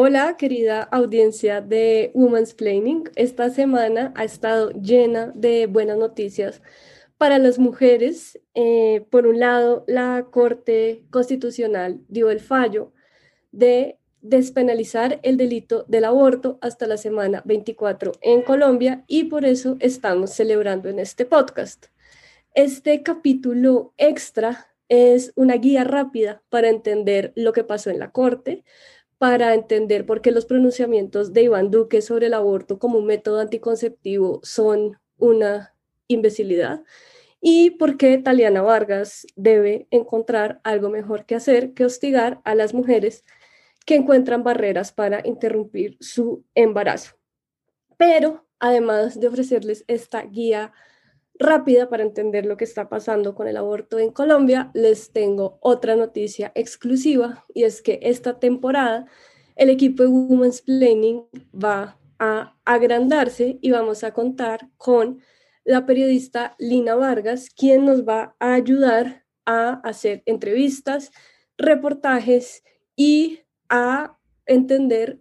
Hola, querida audiencia de Women's Planning. Esta semana ha estado llena de buenas noticias para las mujeres. Eh, por un lado, la Corte Constitucional dio el fallo de despenalizar el delito del aborto hasta la semana 24 en Colombia y por eso estamos celebrando en este podcast. Este capítulo extra es una guía rápida para entender lo que pasó en la Corte, para entender por qué los pronunciamientos de Iván Duque sobre el aborto como un método anticonceptivo son una imbecilidad y por qué Taliana Vargas debe encontrar algo mejor que hacer que hostigar a las mujeres que encuentran barreras para interrumpir su embarazo. Pero además de ofrecerles esta guía rápida para entender lo que está pasando con el aborto en Colombia, les tengo otra noticia exclusiva y es que esta temporada el equipo de Women's Planning va a agrandarse y vamos a contar con la periodista Lina Vargas, quien nos va a ayudar a hacer entrevistas, reportajes y a entender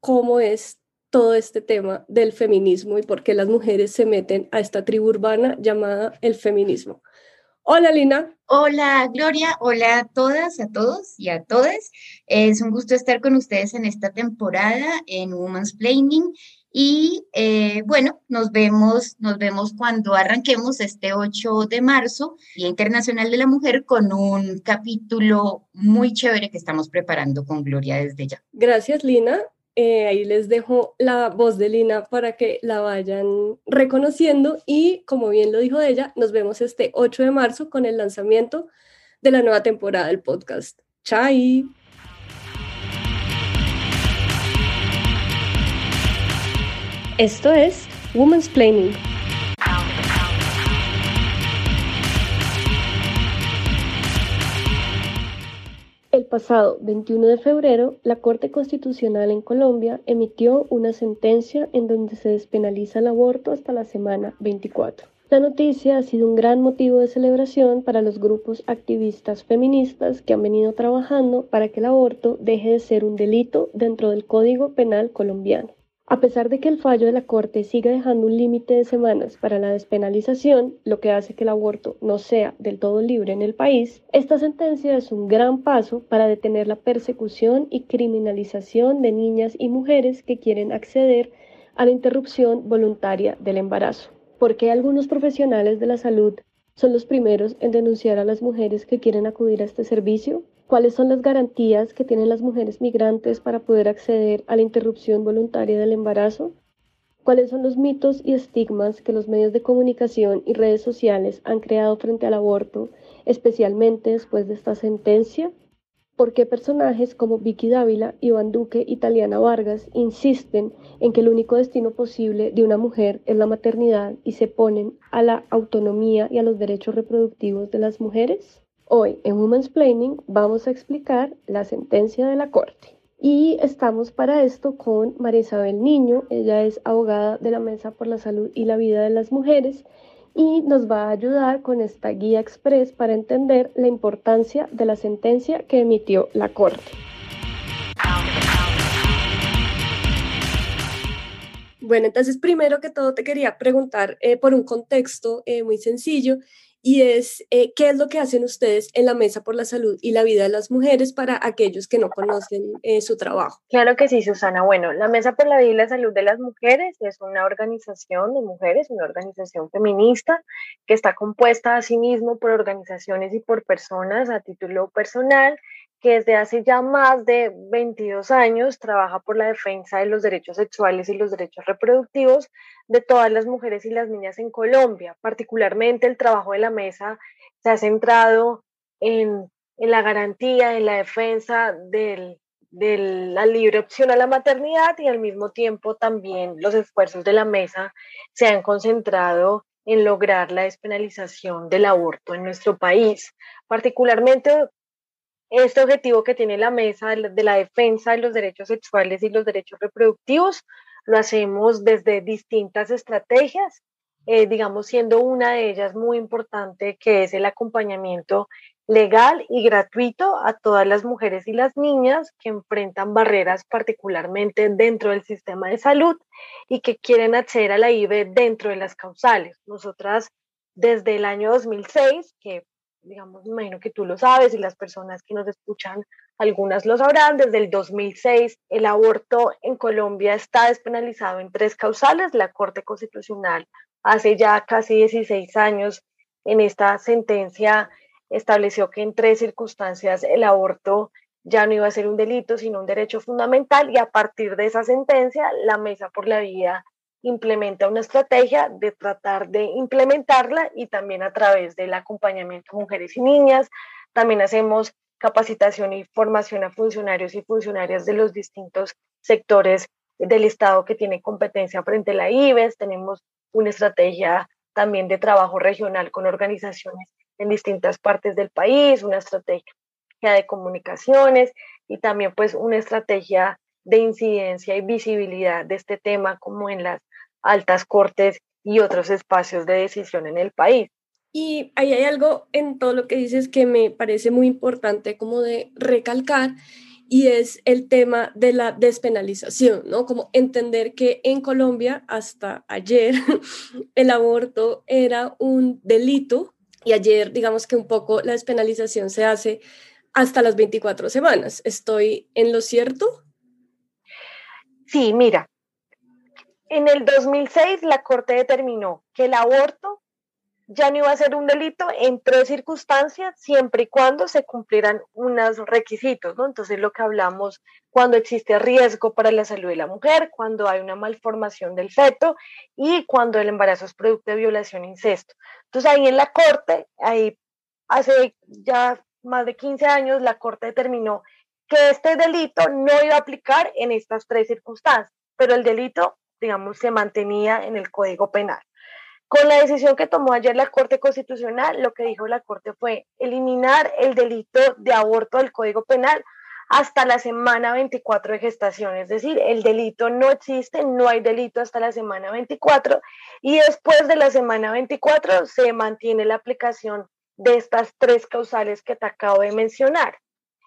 cómo es todo este tema del feminismo y por qué las mujeres se meten a esta tribu urbana llamada el feminismo. Hola Lina. Hola Gloria, hola a todas, a todos y a todas. Es un gusto estar con ustedes en esta temporada en Women's Planning y eh, bueno, nos vemos, nos vemos cuando arranquemos este 8 de marzo, Día Internacional de la Mujer, con un capítulo muy chévere que estamos preparando con Gloria desde ya. Gracias, Lina. Eh, ahí les dejo la voz de Lina para que la vayan reconociendo y como bien lo dijo ella, nos vemos este 8 de marzo con el lanzamiento de la nueva temporada del podcast. ¡Chai! Esto es Women's Planning. Pasado 21 de febrero, la Corte Constitucional en Colombia emitió una sentencia en donde se despenaliza el aborto hasta la semana 24. La noticia ha sido un gran motivo de celebración para los grupos activistas feministas que han venido trabajando para que el aborto deje de ser un delito dentro del Código Penal colombiano. A pesar de que el fallo de la Corte sigue dejando un límite de semanas para la despenalización, lo que hace que el aborto no sea del todo libre en el país, esta sentencia es un gran paso para detener la persecución y criminalización de niñas y mujeres que quieren acceder a la interrupción voluntaria del embarazo. Porque algunos profesionales de la salud son los primeros en denunciar a las mujeres que quieren acudir a este servicio? ¿Cuáles son las garantías que tienen las mujeres migrantes para poder acceder a la interrupción voluntaria del embarazo? ¿Cuáles son los mitos y estigmas que los medios de comunicación y redes sociales han creado frente al aborto, especialmente después de esta sentencia? ¿Por qué personajes como Vicky Dávila, Iván Duque y Taliana Vargas insisten en que el único destino posible de una mujer es la maternidad y se ponen a la autonomía y a los derechos reproductivos de las mujeres? Hoy en Women's Planning vamos a explicar la sentencia de la Corte. Y estamos para esto con María Isabel Niño, ella es abogada de la Mesa por la Salud y la Vida de las Mujeres y nos va a ayudar con esta guía express para entender la importancia de la sentencia que emitió la Corte. Bueno, entonces primero que todo te quería preguntar eh, por un contexto eh, muy sencillo y es eh, qué es lo que hacen ustedes en la Mesa por la Salud y la Vida de las Mujeres para aquellos que no conocen eh, su trabajo. Claro que sí, Susana. Bueno, la Mesa por la Vida y la Salud de las Mujeres es una organización de mujeres, una organización feminista que está compuesta asimismo por organizaciones y por personas a título personal que desde hace ya más de 22 años trabaja por la defensa de los derechos sexuales y los derechos reproductivos de todas las mujeres y las niñas en Colombia. Particularmente el trabajo de la mesa se ha centrado en, la garantía, en la defensa de la libre opción a la maternidad y al mismo tiempo también los esfuerzos de la mesa se han concentrado en lograr la despenalización del aborto en nuestro país. Particularmente este objetivo que tiene la mesa de la defensa de los derechos sexuales y los derechos reproductivos lo hacemos desde distintas estrategias, eh, digamos siendo una de ellas muy importante que es el acompañamiento legal y gratuito a todas las mujeres y las niñas que enfrentan barreras particularmente dentro del sistema de salud y que quieren acceder a la IVE dentro de las causales. Nosotras desde el año 2006, que digamos, me imagino que tú lo sabes y las personas que nos escuchan, algunas lo sabrán, desde el 2006 el aborto en Colombia está despenalizado en tres causales. La Corte Constitucional hace ya casi 16 años en esta sentencia estableció que en tres circunstancias el aborto ya no iba a ser un delito, sino un derecho fundamental y a partir de esa sentencia la Mesa por la Vida implementa una estrategia de tratar de implementarla y también a través del acompañamiento a mujeres y niñas. También hacemos capacitación y formación a funcionarios y funcionarias de los distintos sectores del Estado que tiene competencia frente a la IBES. Tenemos una estrategia también de trabajo regional con organizaciones en distintas partes del país, una estrategia de comunicaciones y también pues una estrategia de incidencia y visibilidad de este tema como en las altas cortes y otros espacios de decisión en el país. Y ahí hay algo en todo lo que dices que me parece muy importante como de recalcar y es el tema de la despenalización, ¿no? Como entender que en Colombia hasta ayer el aborto era un delito y ayer digamos que un poco la despenalización se hace hasta las 24 semanas. ¿Estoy en lo cierto? Sí, mira, en el 2006 la Corte determinó que el aborto ya no iba a ser un delito en tres circunstancias, siempre y cuando se cumplieran unos requisitos, ¿no? Entonces, lo que hablamos cuando existe riesgo para la salud de la mujer, cuando hay una malformación del feto y cuando el embarazo es producto de violación e incesto. Entonces, ahí en la Corte, ahí hace ya más de 15 años, la Corte determinó que este delito no iba a aplicar en estas tres circunstancias, pero el delito, digamos, se mantenía en el Código Penal. Con la decisión que tomó ayer la Corte Constitucional, lo que dijo la Corte fue eliminar el delito de aborto del Código Penal hasta la semana 24 de gestación. Es decir, el delito no existe, no hay delito hasta la semana 24 y después de la semana 24 se mantiene la aplicación de estas tres causales que te acabo de mencionar.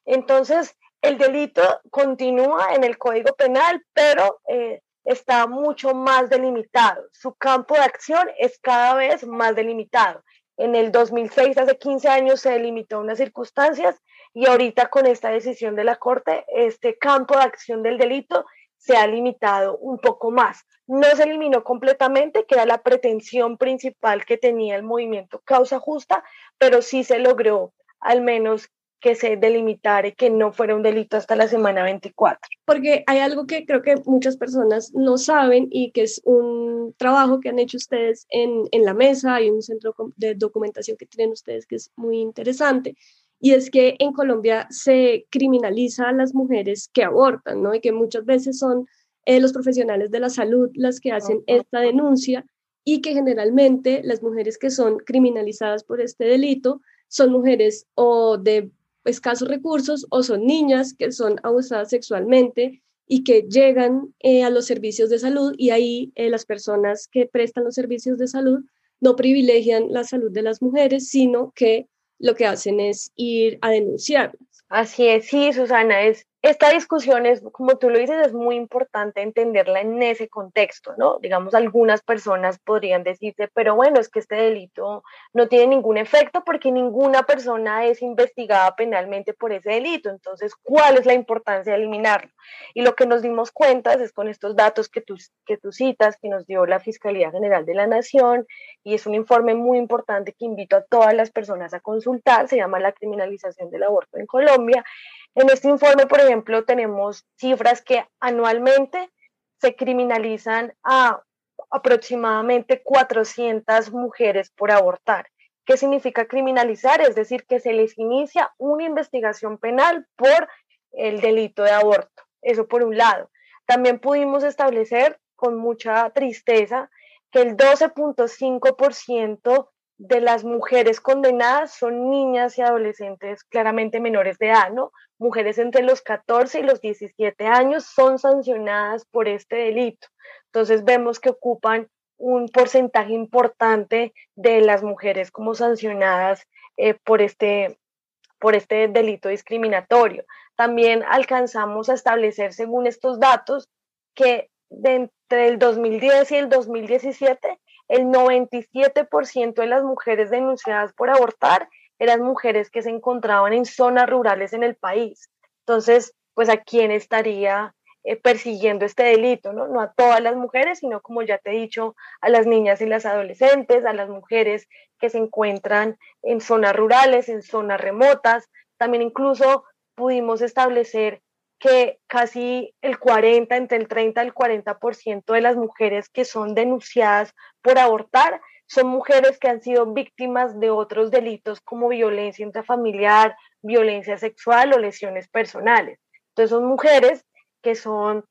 Entonces, el delito continúa en el Código Penal, pero eh, está mucho más delimitado. Su campo de acción es cada vez más delimitado. En el 2006, hace 15 años, se delimitó unas circunstancias y ahorita con esta decisión de la Corte, este campo de acción del delito se ha limitado un poco más. No se eliminó completamente, que era la pretensión principal que tenía el movimiento Causa Justa, pero sí se logró al menos que se delimitara que no fuera un delito hasta la semana 24. Porque hay algo que creo que muchas personas no saben y que es un trabajo que han hecho ustedes en, en la mesa, hay un centro de documentación que tienen ustedes que es muy interesante, y es que en Colombia se criminaliza a las mujeres que abortan, ¿no? Y que muchas veces son eh, los profesionales de la salud las que hacen esta denuncia y que generalmente las mujeres que son criminalizadas por este delito son mujeres o de escasos recursos o son niñas que son abusadas sexualmente y que llegan eh, a los servicios de salud y ahí eh, las personas que prestan los servicios de salud no privilegian la salud de las mujeres, sino que lo que hacen es ir a denunciarlas. Así es, sí, Susana, es esta discusión es, como tú lo dices, es muy importante entenderla en ese contexto, ¿no? Digamos, algunas personas podrían decirse, pero bueno, es que este delito no tiene ningún efecto porque ninguna persona es investigada penalmente por ese delito. Entonces, ¿cuál es la importancia de eliminarlo? Y lo que nos dimos cuenta es con estos datos que tú, que tú citas, que nos dio la Fiscalía General de la Nación, y es un informe muy importante que invito a todas las personas a consultar, se llama La criminalización del aborto en Colombia en este informe, por ejemplo, tenemos cifras que anualmente se criminalizan a aproximadamente 400 mujeres por abortar. ¿Qué significa criminalizar? Es decir, que se les inicia una investigación penal por el delito de aborto. Eso por un lado. También pudimos establecer con mucha tristeza que el 12.5% de las mujeres condenadas son niñas y adolescentes claramente menores de edad, ¿no? Mujeres entre los 14 y los 17 años son sancionadas por este delito. Entonces vemos que ocupan un porcentaje importante de las mujeres como sancionadas eh, por, este, por este delito discriminatorio. También alcanzamos a establecer, según estos datos, que de entre el 2010 y el 2017, el 97% de las mujeres denunciadas por abortar eran mujeres que se encontraban en zonas rurales en el país. Entonces, pues a quién estaría eh, persiguiendo este delito, ¿no? No a todas las mujeres, sino como ya te he dicho, a las niñas y las adolescentes, a las mujeres que se encuentran en zonas rurales, en zonas remotas. También incluso pudimos establecer que casi el 40, entre el 30 y el 40% de las mujeres que son denunciadas por abortar son mujeres que han sido víctimas de otros delitos como violencia intrafamiliar, violencia sexual o lesiones personales. Entonces son mujeres que son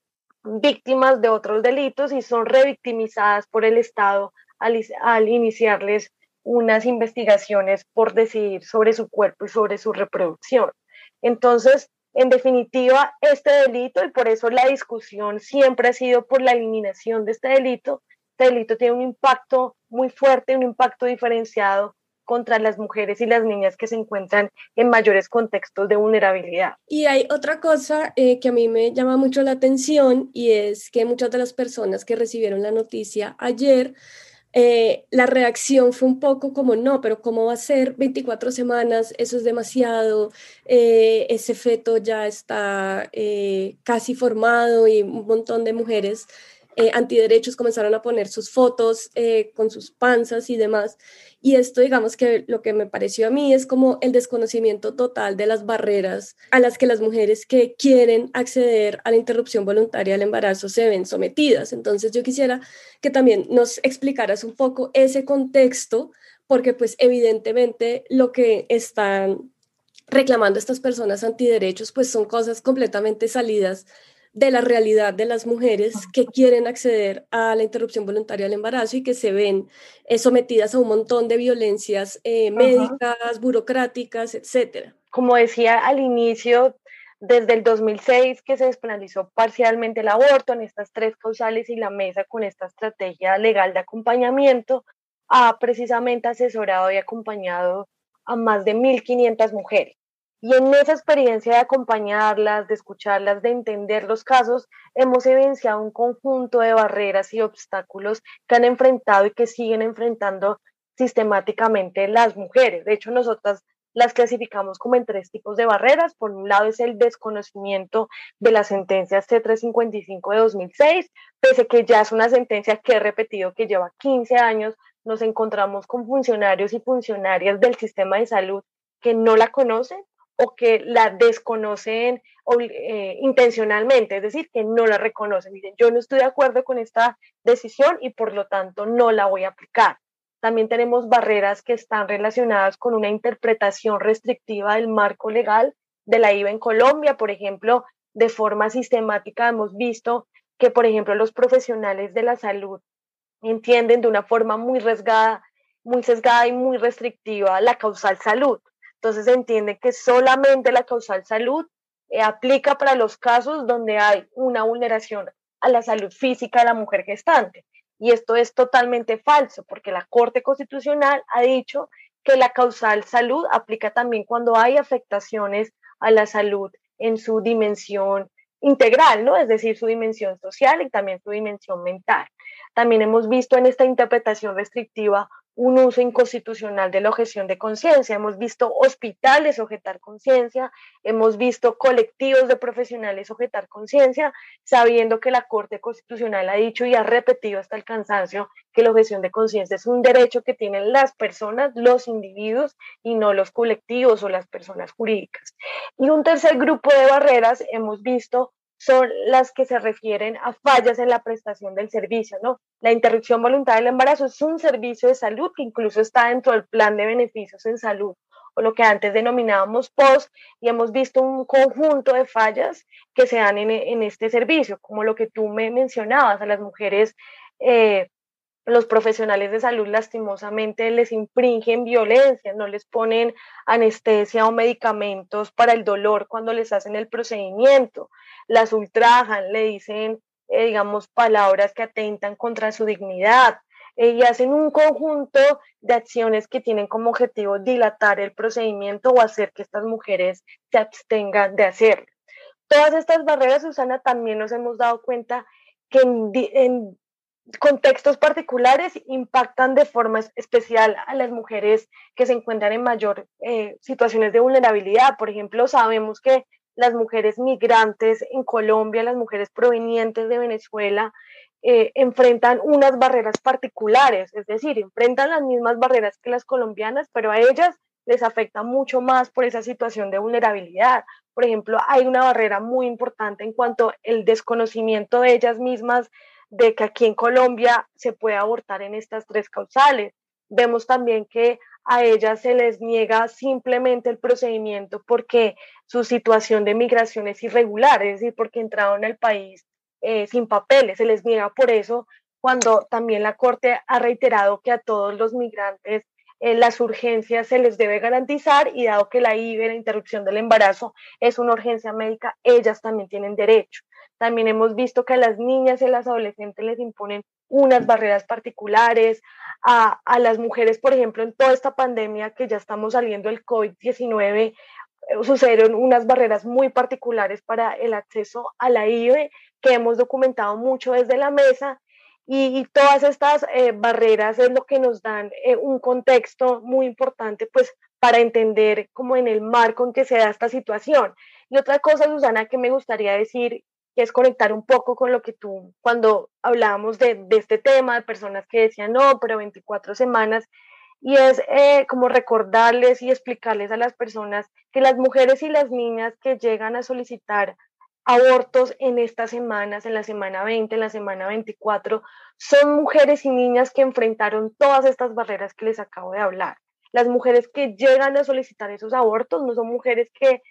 víctimas de otros delitos y son revictimizadas por el Estado al, iniciarles unas investigaciones por decidir sobre su cuerpo y sobre su reproducción. Entonces, en definitiva, este delito, y por eso la discusión siempre ha sido por la eliminación de este delito, este delito tiene un impacto muy fuerte, un impacto diferenciado contra las mujeres y las niñas que se encuentran en mayores contextos de vulnerabilidad. Y hay otra cosa eh, que a mí me llama mucho la atención y es que muchas de las personas que recibieron la noticia ayer, eh, la reacción fue un poco como, no, pero ¿cómo va a ser 24 semanas? Eso es demasiado, eh, ese feto ya está casi formado y un montón de mujeres antiderechos comenzaron a poner sus fotos con sus panzas y demás. Y esto, digamos que lo que me pareció a mí es como el desconocimiento total de las barreras a las que las mujeres que quieren acceder a la interrupción voluntaria del embarazo se ven sometidas. Entonces yo quisiera que también nos explicaras un poco ese contexto, porque pues evidentemente lo que están reclamando estas personas antiderechos pues son cosas completamente salidas de la realidad de las mujeres que quieren acceder a la interrupción voluntaria del embarazo y que se ven eh, sometidas a un montón de violencias eh, médicas, burocráticas, etcétera. Como decía al inicio, desde el 2006 que se despenalizó parcialmente el aborto en estas tres causales y la mesa con esta estrategia legal de acompañamiento ha precisamente asesorado y acompañado a más de 1.500 mujeres. Y en esa experiencia de acompañarlas, de escucharlas, de entender los casos, hemos evidenciado un conjunto de barreras y obstáculos que han enfrentado y que siguen enfrentando sistemáticamente las mujeres. De hecho, nosotras las clasificamos como en tres tipos de barreras. Por un lado es el desconocimiento de la sentencia C355 de 2006, pese que ya es una sentencia que he repetido que lleva 15 años, nos encontramos con funcionarios y funcionarias del sistema de salud que no la conocen o que la desconocen eh, intencionalmente, es decir, que no la reconocen. Dicen, yo no estoy de acuerdo con esta decisión y por lo tanto no la voy a aplicar. También tenemos barreras que están relacionadas con una interpretación restrictiva del marco legal de la IVA en Colombia. Por ejemplo, de forma sistemática hemos visto que, por ejemplo, los profesionales de la salud entienden de una forma muy resgada, muy sesgada y muy restrictiva la causal salud. Entonces se entiende que solamente la causal salud eh, aplica para los casos donde hay una vulneración a la salud física de la mujer gestante. Y esto es totalmente falso, porque la Corte Constitucional ha dicho que la causal salud aplica también cuando hay afectaciones a la salud en su dimensión integral, ¿no? Es decir, su dimensión social y también su dimensión mental. También hemos visto en esta interpretación restrictiva un uso inconstitucional de la objeción de conciencia. Hemos visto hospitales objetar conciencia, hemos visto colectivos de profesionales objetar conciencia, sabiendo que la Corte Constitucional ha dicho y ha repetido hasta el cansancio que la objeción de conciencia es un derecho que tienen las personas, los individuos y no los colectivos o las personas jurídicas. Y un tercer grupo de barreras hemos visto son las que se refieren a fallas en la prestación del servicio, ¿no? La interrupción voluntaria del embarazo es un servicio de salud que incluso está dentro del plan de beneficios en salud o lo que antes denominábamos POS, y hemos visto un conjunto de fallas que se dan en, este servicio, como lo que tú me mencionabas, a las mujeres, eh, los profesionales de salud lastimosamente les infringen violencia, no les ponen anestesia o medicamentos para el dolor cuando les hacen el procedimiento, las ultrajan, le dicen, eh, digamos, palabras que atentan contra su dignidad, eh, y hacen un conjunto de acciones que tienen como objetivo dilatar el procedimiento o hacer que estas mujeres se abstengan de hacerlo. Todas estas barreras, Susana, también nos hemos dado cuenta que en, contextos particulares impactan de forma especial a las mujeres que se encuentran en mayor eh, situaciones de vulnerabilidad. Por ejemplo, sabemos que las mujeres migrantes en Colombia, las mujeres provenientes de Venezuela, eh, enfrentan unas barreras particulares, es decir, enfrentan las mismas barreras que las colombianas, pero a ellas les afecta mucho más por esa situación de vulnerabilidad. Por ejemplo, hay una barrera muy importante en cuanto al desconocimiento de ellas mismas de que aquí en Colombia se puede abortar en estas tres causales. Vemos también que a ellas se les niega simplemente el procedimiento porque su situación de migración es irregular, es decir, porque entraron al país eh, sin papeles, se les niega por eso cuando también la Corte ha reiterado que a todos los migrantes eh, las urgencias se les debe garantizar y dado que la IVE, la interrupción del embarazo, es una urgencia médica, ellas también tienen derecho. También hemos visto que a las niñas y a las adolescentes les imponen unas barreras particulares, a, a las mujeres, por ejemplo, en toda esta pandemia que ya estamos saliendo del COVID-19, eh, sucedieron unas barreras muy particulares para el acceso a la IVE que hemos documentado mucho desde la mesa y, todas estas eh, barreras es lo que nos dan eh, un contexto muy importante, pues, para entender cómo en el marco en que se da esta situación. Y otra cosa, Susana, que me gustaría decir, que es conectar un poco con lo que tú, cuando hablábamos de, este tema, de personas que decían, no, pero 24 semanas, y es eh, como recordarles y explicarles a las personas que las mujeres y las niñas que llegan a solicitar abortos en estas semanas, en la semana 20, en la semana 24, son mujeres y niñas que enfrentaron todas estas barreras que les acabo de hablar. Las mujeres que llegan a solicitar esos abortos no son mujeres que,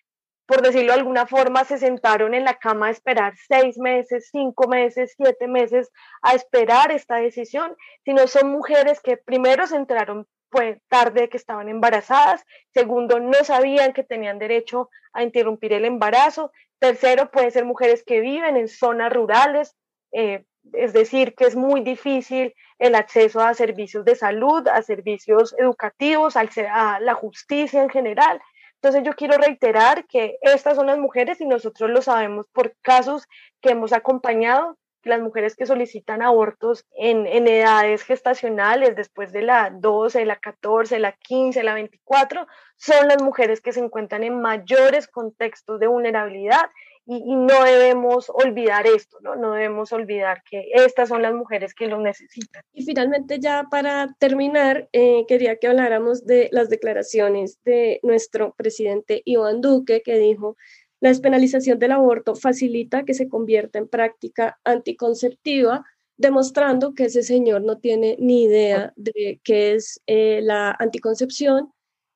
por decirlo de alguna forma, se sentaron en la cama a esperar seis meses, cinco meses, siete meses a esperar esta decisión, sino son mujeres que primero se enteraron pues tarde que estaban embarazadas, segundo, no sabían que tenían derecho a interrumpir el embarazo, tercero, puede ser mujeres que viven en zonas rurales, eh, es decir, que es muy difícil el acceso a servicios de salud, a servicios educativos, a la justicia en general. Entonces yo quiero reiterar que estas son las mujeres y nosotros lo sabemos por casos que hemos acompañado las mujeres que solicitan abortos en, edades gestacionales, después de la 12, la 14, la 15, la 24, son las mujeres que se encuentran en mayores contextos de vulnerabilidad y, no debemos olvidar esto, ¿no? No debemos olvidar que estas son las mujeres que lo necesitan. Y finalmente ya para terminar, eh, quería que habláramos de las declaraciones de nuestro presidente Iván Duque, que dijo la despenalización del aborto facilita que se convierta en práctica anticonceptiva, demostrando que ese señor no tiene ni idea de qué es eh, la anticoncepción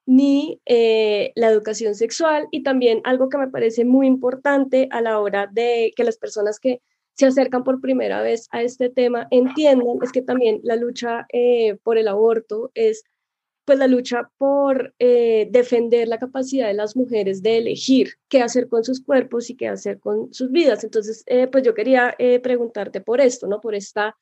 ni eh, la educación sexual y también algo que me parece muy importante a la hora de que las personas que se acercan por primera vez a este tema entiendan es que también la lucha eh, por el aborto es pues la lucha por eh, defender la capacidad de las mujeres de elegir qué hacer con sus cuerpos y qué hacer con sus vidas. Entonces, pues yo quería preguntarte por esto, ¿no? Por esta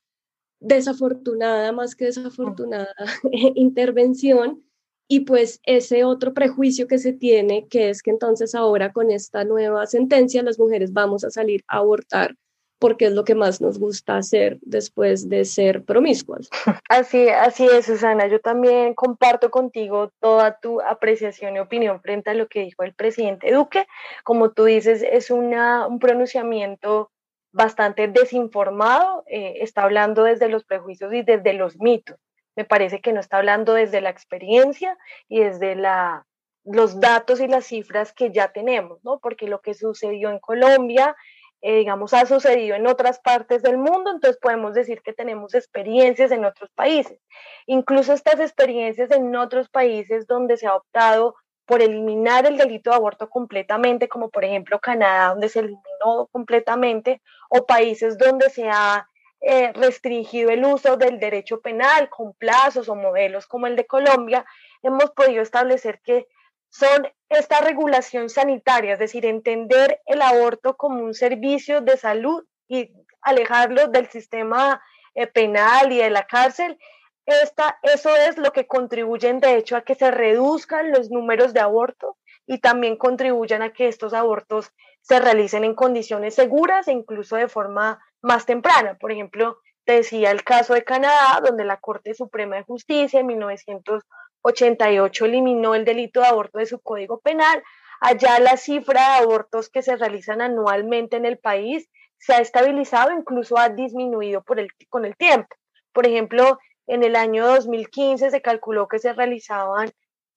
desafortunada, más que desafortunada intervención y pues ese otro prejuicio que se tiene, que es que entonces ahora con esta nueva sentencia las mujeres vamos a salir a abortar porque es lo que más nos gusta hacer después de ser promiscuas. Así, así es, Susana. Yo también comparto contigo toda tu apreciación y opinión frente a lo que dijo el presidente Duque. Como tú dices, es un pronunciamiento bastante desinformado, eh, está hablando desde los prejuicios y desde los mitos. Me parece que no está hablando desde la experiencia y desde la, los datos y las cifras que ya tenemos, ¿no? Porque lo que sucedió en Colombia eh, digamos, ha sucedido en otras partes del mundo, entonces podemos decir que tenemos experiencias en otros países. Incluso estas experiencias en otros países donde se ha optado por eliminar el delito de aborto completamente, como por ejemplo Canadá, donde se eliminó completamente, o países donde se ha eh, restringido el uso del derecho penal con plazos o modelos como el de Colombia, hemos podido establecer que son esta regulación sanitaria, es decir, entender el aborto como un servicio de salud y alejarlo del sistema eh, penal y de la cárcel, esta, eso es lo que contribuye de hecho a que se reduzcan los números de abortos y también contribuyan a que estos abortos se realicen en condiciones seguras e incluso de forma más temprana. Por ejemplo, te decía el caso de Canadá, donde la Corte Suprema de Justicia en 1988 eliminó el delito de aborto de su código penal. Allá la cifra de abortos que se realizan anualmente en el país se ha estabilizado, incluso ha disminuido con el tiempo. Por ejemplo, en el año 2015 se calculó que se realizaban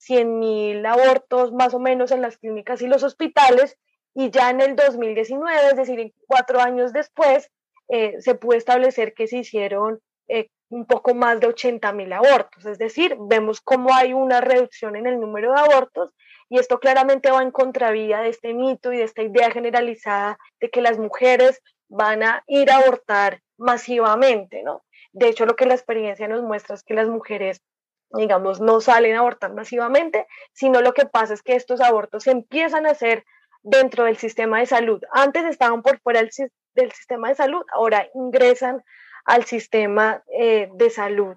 100.000 abortos más o menos en las clínicas y los hospitales y ya en el 2019, es decir, cuatro años después, eh, se puede establecer que se hicieron eh, un poco más de 80.000 abortos. Es decir, vemos cómo hay una reducción en el número de abortos y esto claramente va en contravía de este mito y de esta idea generalizada de que las mujeres van a ir a abortar masivamente, ¿no? De hecho, lo que la experiencia nos muestra es que las mujeres digamos, no salen a abortar masivamente, sino lo que pasa es que estos abortos se empiezan a hacer dentro del sistema de salud. Antes estaban por fuera del, sistema de salud, ahora ingresan al sistema eh, de salud.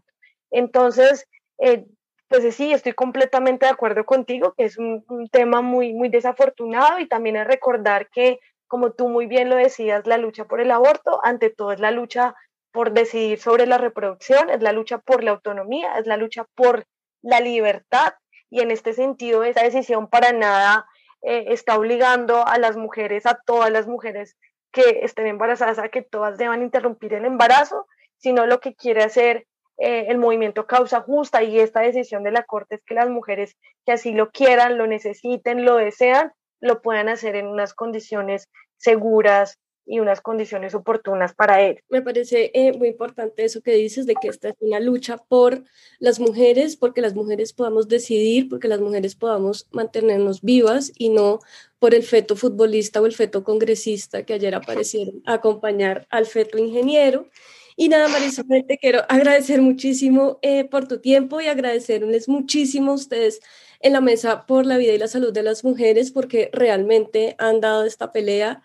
Entonces, eh, pues sí, estoy completamente de acuerdo contigo, que es un, un, tema muy, muy desafortunado y también es recordar que, como tú muy bien lo decías, la lucha por el aborto, ante todo es la lucha por decidir sobre la reproducción, es la lucha por la autonomía, es la lucha por la libertad. Y en este sentido esa decisión para nada eh, está obligando a las mujeres, a todas las mujeres que estén embarazadas, a que todas deban interrumpir el embarazo, sino lo que quiere hacer eh, el movimiento Causa Justa y esta decisión de la Corte es que las mujeres que así lo quieran, lo necesiten, lo desean, lo puedan hacer en unas condiciones seguras, y unas condiciones oportunas para él. Me parece eh, muy importante eso que dices de que esta es una lucha por las mujeres, porque las mujeres podamos decidir, porque las mujeres podamos mantenernos vivas y no por el feto futbolista o el feto congresista que ayer aparecieron a acompañar al feto ingeniero. Y nada, Marisa, te quiero agradecer muchísimo eh, por tu tiempo y agradecerles muchísimo a ustedes en la mesa por la vida y la salud de las mujeres, porque realmente han dado esta pelea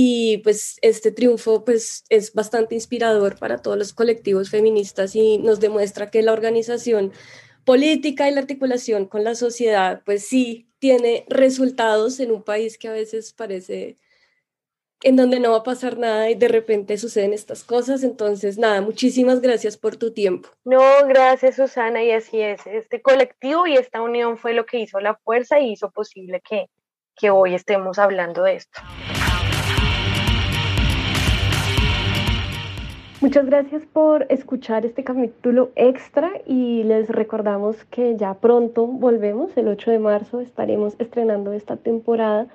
y pues este triunfo pues es bastante inspirador para todos los colectivos feministas y nos demuestra que la organización política y la articulación con la sociedad pues sí tiene resultados en un país que a veces parece en donde no va a pasar nada y de repente suceden estas cosas. Entonces, nada, muchísimas gracias por tu tiempo. No, gracias Susana, y así es. Este colectivo y esta unión fue lo que hizo la fuerza y hizo posible que, que hoy estemos hablando de esto. Muchas gracias por escuchar este capítulo extra y les recordamos que ya pronto volvemos, el 8 de marzo estaremos estrenando esta temporada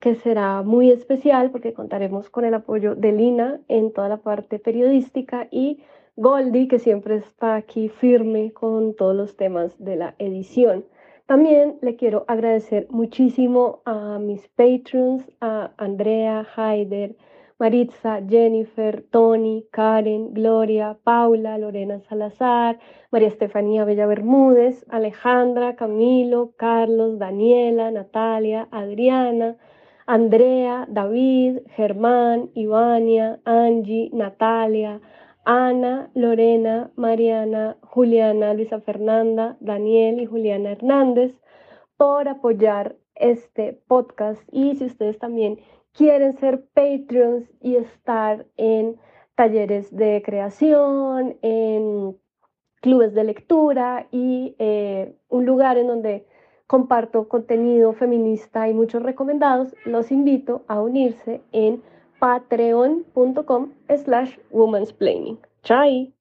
que será muy especial porque contaremos con el apoyo de Lina en toda la parte periodística y Goldie que siempre está aquí firme con todos los temas de la edición. También le quiero agradecer muchísimo a mis patrons, a Andrea, Haider, Maritza, Jennifer, Tony, Karen, Gloria, Paula, Lorena Salazar, María Estefanía Bella Bermúdez, Alejandra, Camilo, Carlos, Daniela, Natalia, Adriana, Andrea, David, Germán, Ivania, Angie, Natalia, Ana, Lorena, Mariana, Juliana, Luisa Fernanda, Daniel y Juliana Hernández por apoyar este podcast. Y si ustedes también quieren ser Patreons y estar en talleres de creación, en clubes de lectura y eh, un lugar en donde comparto contenido feminista y muchos recomendados, los invito a unirse en patreon.com slash womansplaining. Chai.